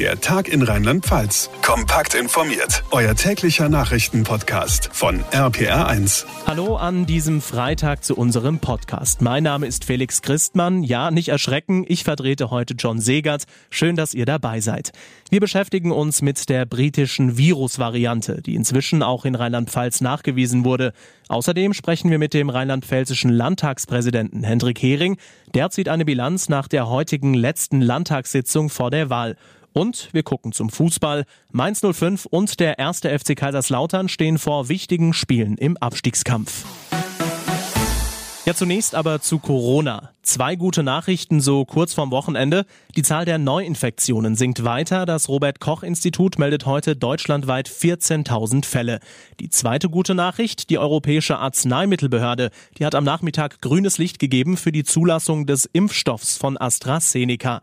Der Tag in Rheinland-Pfalz. Kompakt informiert. Euer täglicher Nachrichtenpodcast von RPR1. Hallo an diesem Freitag zu unserem Podcast. Mein Name ist Felix Christmann. Ja, nicht erschrecken, ich vertrete heute John Segert. Schön, dass ihr dabei seid. Wir beschäftigen uns mit der britischen Virusvariante, die inzwischen auch in Rheinland-Pfalz nachgewiesen wurde. Außerdem sprechen wir mit dem rheinland-pfälzischen Landtagspräsidenten Hendrik Hering. Der zieht eine Bilanz nach der heutigen letzten Landtagssitzung vor der Wahl. Und wir gucken zum Fußball. Mainz 05 und der erste FC Kaiserslautern stehen vor wichtigen Spielen im Abstiegskampf. Ja, zunächst aber zu Corona. Zwei gute Nachrichten so kurz vorm Wochenende. Die Zahl der Neuinfektionen sinkt weiter. Das Robert Koch Institut meldet heute deutschlandweit 14.000 Fälle. Die zweite gute Nachricht, die Europäische Arzneimittelbehörde, die hat am Nachmittag grünes Licht gegeben für die Zulassung des Impfstoffs von AstraZeneca.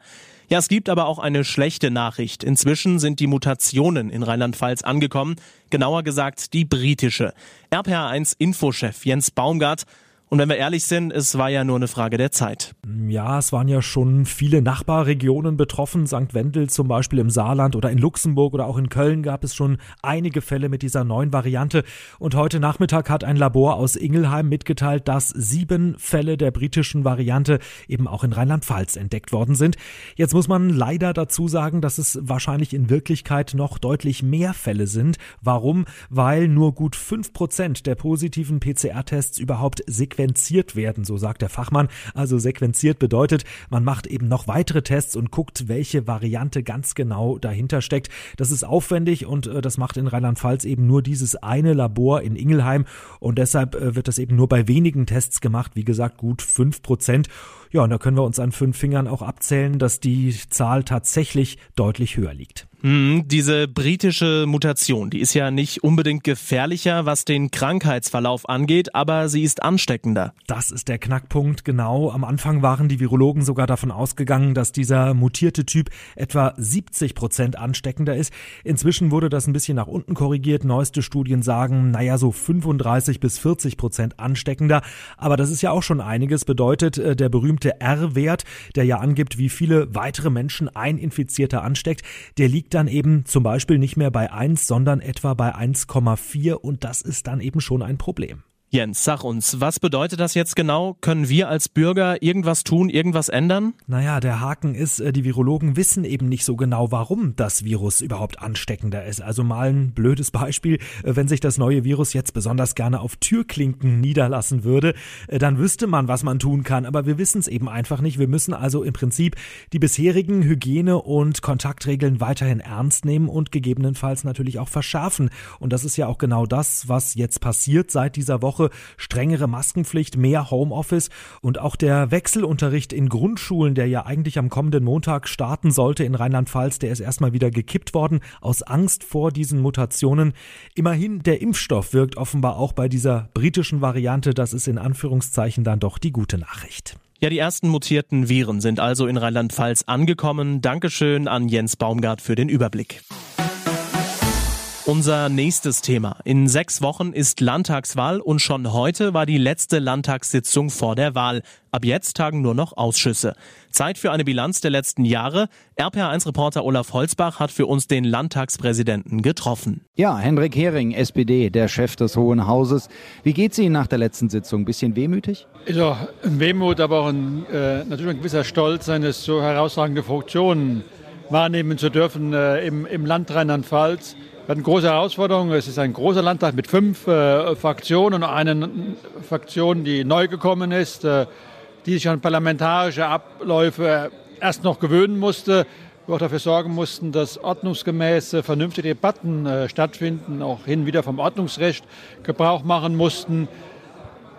Ja, es gibt aber auch eine schlechte Nachricht. Inzwischen sind die Mutationen in Rheinland-Pfalz angekommen. Genauer gesagt die britische. RPA1 Infochef Jens Baumgart und wenn wir ehrlich sind, es war ja nur eine Frage der Zeit. Ja, es waren ja schon viele Nachbarregionen betroffen. St. Wendel zum Beispiel im Saarland oder in Luxemburg oder auch in Köln gab es schon einige Fälle mit dieser neuen Variante. Und heute Nachmittag hat ein Labor aus Ingelheim mitgeteilt, dass sieben Fälle der britischen Variante eben auch in Rheinland-Pfalz entdeckt worden sind. Jetzt muss man leider dazu sagen, dass es wahrscheinlich in Wirklichkeit noch deutlich mehr Fälle sind. Warum? Weil nur gut fünf Prozent der positiven PCR-Tests überhaupt sequenziert sequenziert werden, so sagt der Fachmann. Also sequenziert bedeutet, man macht eben noch weitere Tests und guckt, welche Variante ganz genau dahinter steckt. Das ist aufwendig und äh, das macht in Rheinland-Pfalz eben nur dieses eine Labor in Ingelheim und deshalb äh, wird das eben nur bei wenigen Tests gemacht. Wie gesagt, gut fünf Prozent. Ja, und da können wir uns an fünf Fingern auch abzählen, dass die Zahl tatsächlich deutlich höher liegt. Hm, diese britische Mutation, die ist ja nicht unbedingt gefährlicher, was den Krankheitsverlauf angeht, aber sie ist ansteckender. Das ist der Knackpunkt, genau. Am Anfang waren die Virologen sogar davon ausgegangen, dass dieser mutierte Typ etwa 70 Prozent ansteckender ist. Inzwischen wurde das ein bisschen nach unten korrigiert. Neueste Studien sagen, naja, so 35 bis 40 Prozent ansteckender. Aber das ist ja auch schon einiges. Bedeutet, äh, der berühmte R-Wert, der ja angibt, wie viele weitere Menschen ein Infizierter ansteckt, der liegt dann eben zum Beispiel nicht mehr bei 1, sondern etwa bei 1,4 und das ist dann eben schon ein Problem. Jens, sag uns, was bedeutet das jetzt genau? Können wir als Bürger irgendwas tun, irgendwas ändern? Naja, der Haken ist, äh, die Virologen wissen eben nicht so genau, warum das Virus überhaupt ansteckender ist. Also mal ein blödes Beispiel, äh, wenn sich das neue Virus jetzt besonders gerne auf Türklinken niederlassen würde, äh, dann wüsste man, was man tun kann. Aber wir wissen es eben einfach nicht. Wir müssen also im Prinzip die bisherigen Hygiene- und Kontaktregeln weiterhin ernst nehmen und gegebenenfalls natürlich auch verschärfen. Und das ist ja auch genau das, was jetzt passiert seit dieser Woche. Woche strengere Maskenpflicht, mehr Homeoffice und auch der Wechselunterricht in Grundschulen, der ja eigentlich am kommenden Montag starten sollte in Rheinland-Pfalz, der ist erstmal wieder gekippt worden aus Angst vor diesen Mutationen. Immerhin, der Impfstoff wirkt offenbar auch bei dieser britischen Variante. Das ist in Anführungszeichen dann doch die gute Nachricht. Ja, die ersten mutierten Viren sind also in Rheinland-Pfalz angekommen. Dankeschön an Jens Baumgart für den Überblick. Unser nächstes Thema. In sechs Wochen ist Landtagswahl und schon heute war die letzte Landtagssitzung vor der Wahl. Ab jetzt tagen nur noch Ausschüsse. Zeit für eine Bilanz der letzten Jahre. RPA1-Reporter Olaf Holzbach hat für uns den Landtagspräsidenten getroffen. Ja, Hendrik Hering, SPD, der Chef des Hohen Hauses. Wie geht's Ihnen nach der letzten Sitzung? Bisschen wehmütig? Ja, ein Wehmut, aber auch ein, äh, natürlich ein gewisser Stolz, eine so herausragende Funktion wahrnehmen zu dürfen äh, im, im Land Rheinland-Pfalz. Wir hatten große Herausforderungen. Es ist ein großer Landtag mit fünf äh, Fraktionen und eine Fraktion, die neu gekommen ist, äh, die sich an parlamentarische Abläufe erst noch gewöhnen musste. Wir auch dafür sorgen mussten, dass ordnungsgemäße, vernünftige Debatten äh, stattfinden, auch hin wieder vom Ordnungsrecht Gebrauch machen mussten.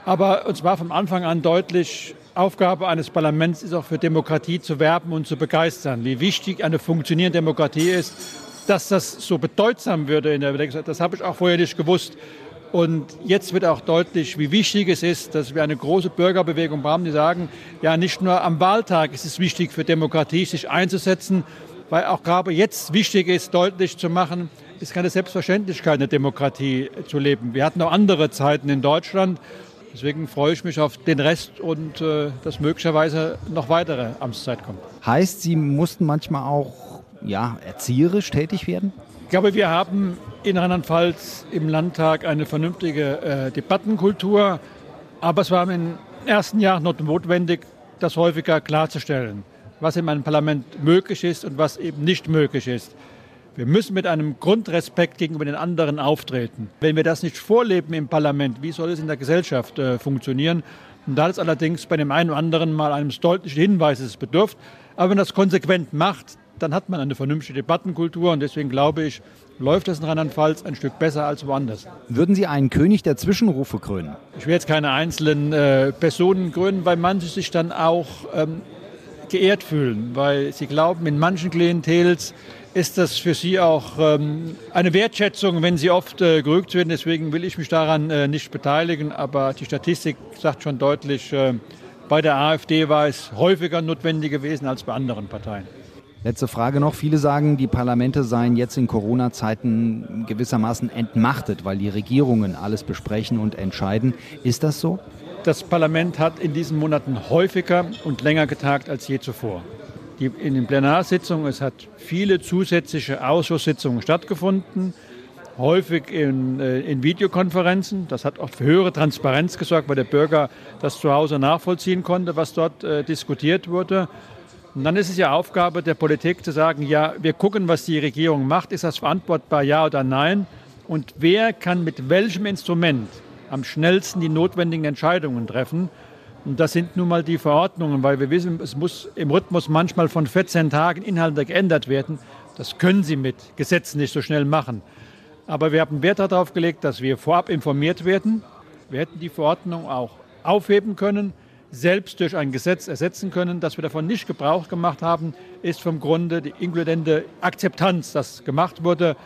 Aber uns war vom Anfang an deutlich, Aufgabe eines Parlaments ist auch für Demokratie zu werben und zu begeistern. Wie wichtig eine funktionierende Demokratie ist, dass das so bedeutsam würde in der Bedenkzeit, das habe ich auch vorher nicht gewusst. Und jetzt wird auch deutlich, wie wichtig es ist, dass wir eine große Bürgerbewegung haben, die sagen, ja, nicht nur am Wahltag ist es wichtig für Demokratie, sich einzusetzen, weil auch gerade jetzt wichtig ist, deutlich zu machen, es ist keine Selbstverständlichkeit, eine Demokratie zu leben. Wir hatten auch andere Zeiten in Deutschland. Deswegen freue ich mich auf den Rest und äh, dass möglicherweise noch weitere Amtszeit kommt. Heißt, Sie mussten manchmal auch ja, erzieherisch tätig werden? Ich glaube, wir haben in Rheinland-Pfalz im Landtag eine vernünftige äh, Debattenkultur, aber es war den ersten Jahren notwendig, das häufiger klarzustellen, was in einem Parlament möglich ist und was eben nicht möglich ist. Wir müssen mit einem Grundrespekt gegenüber den anderen auftreten. Wenn wir das nicht vorleben im Parlament, wie soll es in der Gesellschaft äh, funktionieren? Und da ist allerdings bei dem einen oder anderen mal eines deutlichen Hinweises bedürft. Aber wenn man das konsequent macht, dann hat man eine vernünftige Debattenkultur. Und deswegen glaube ich, läuft das in Rheinland-Pfalz ein Stück besser als woanders. Würden Sie einen König der Zwischenrufe krönen? Ich will jetzt keine einzelnen äh, Personen krönen, weil manche sich dann auch ähm, geehrt fühlen, weil sie glauben, in manchen Klientels ist das für sie auch ähm, eine Wertschätzung, wenn sie oft äh, gerügt werden. Deswegen will ich mich daran äh, nicht beteiligen. Aber die Statistik sagt schon deutlich, äh, bei der AfD war es häufiger notwendig gewesen als bei anderen Parteien. Letzte Frage noch. Viele sagen, die Parlamente seien jetzt in Corona-Zeiten gewissermaßen entmachtet, weil die Regierungen alles besprechen und entscheiden. Ist das so? Das Parlament hat in diesen Monaten häufiger und länger getagt als je zuvor. Die, in den Plenarsitzungen, es hat viele zusätzliche Ausschusssitzungen stattgefunden, häufig in, äh, in Videokonferenzen. Das hat auch für höhere Transparenz gesorgt, weil der Bürger das zu Hause nachvollziehen konnte, was dort äh, diskutiert wurde. Und dann ist es ja Aufgabe der Politik zu sagen, ja, wir gucken, was die Regierung macht. Ist das verantwortbar, ja oder nein? Und wer kann mit welchem Instrument am schnellsten die notwendigen Entscheidungen treffen? Und das sind nun mal die Verordnungen, weil wir wissen, es muss im Rhythmus manchmal von 14 Tagen Inhalte geändert werden. Das können Sie mit Gesetzen nicht so schnell machen. Aber wir haben Wert darauf gelegt, dass wir vorab informiert werden. Wir hätten die Verordnung auch aufheben können selbst durch ein Gesetz ersetzen können. Dass wir davon nicht Gebrauch gemacht haben, ist vom Grunde die inkluderende Akzeptanz, dass gemacht wurde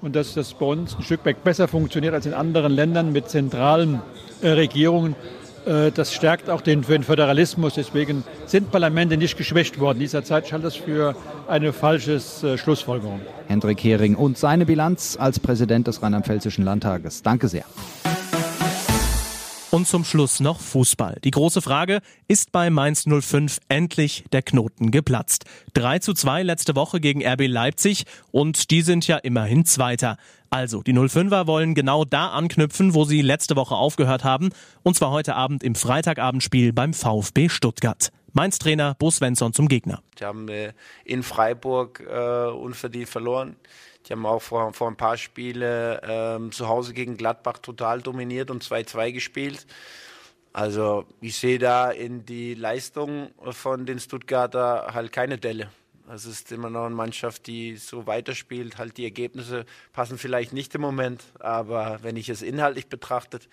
und dass das bei uns ein Stück weit besser funktioniert als in anderen Ländern mit zentralen äh, Regierungen. Äh, das stärkt auch den, Föderalismus. Deswegen sind Parlamente nicht geschwächt worden. In dieser Zeit halte das für eine falsche äh, Schlussfolgerung. Hendrik Hering und seine Bilanz als Präsident des Rheinland-Pfälzischen Landtages. Danke sehr. Und zum Schluss noch Fußball. Die große Frage, ist bei Mainz 05 endlich der Knoten geplatzt? 3 zu 2 letzte Woche gegen RB Leipzig und die sind ja immerhin Zweiter. Also, die 05er wollen genau da anknüpfen, wo sie letzte Woche aufgehört haben, und zwar heute Abend im Freitagabendspiel beim VfB Stuttgart. Mainz Trainer Bo Svensson zum Gegner. Die haben äh, in Freiburg äh, unverdient verloren. Die haben auch vor, vor ein paar Spiele ähm, zu Hause gegen Gladbach total dominiert und 2-2 gespielt. Also ich sehe da in die Leistung von den Stuttgarter halt keine Delle. Es ist immer noch eine Mannschaft, die so weiterspielt. Halt die Ergebnisse passen vielleicht nicht im Moment, aber wenn ich es inhaltlich betrachtet,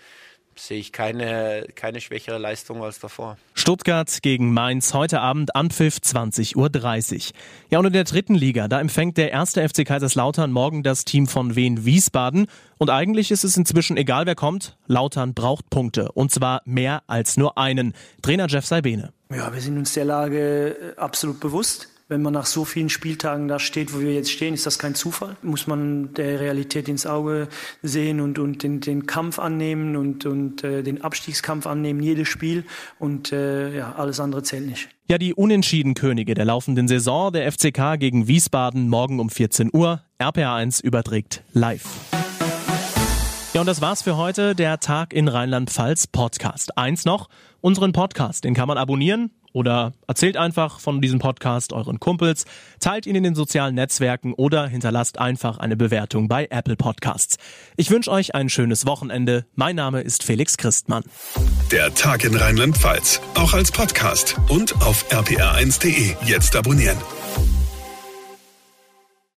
sehe ich keine, keine schwächere Leistung als davor. Stuttgart gegen Mainz heute Abend Anpfiff 20.30 Uhr. Ja, und in der dritten Liga, da empfängt der erste FC Kaiserslautern morgen das Team von Wien Wiesbaden. Und eigentlich ist es inzwischen egal, wer kommt. Lautern braucht Punkte. Und zwar mehr als nur einen. Trainer Jeff Salbene. Ja, wir sind uns der Lage äh, absolut bewusst wenn man nach so vielen Spieltagen da steht, wo wir jetzt stehen, ist das kein Zufall. Muss man der Realität ins Auge sehen und, und den, den Kampf annehmen und, und äh, den Abstiegskampf annehmen, jedes Spiel. Und äh, ja, alles andere zählt nicht. Ja, die unentschieden Könige der laufenden Saison, der FCK gegen Wiesbaden, morgen um 14 Uhr. RPA1 überträgt live. Ja, und das war's für heute, der Tag in Rheinland-Pfalz Podcast. Eins noch, unseren Podcast, den kann man abonnieren oder erzählt einfach von diesem Podcast euren Kumpels, teilt ihn in den sozialen Netzwerken oder hinterlasst einfach eine Bewertung bei Apple Podcasts. Ich wünsche euch ein schönes Wochenende. Mein Name ist Felix Christmann. Der Tag in Rheinland-Pfalz, auch als Podcast und auf rpr1.de. Jetzt abonnieren.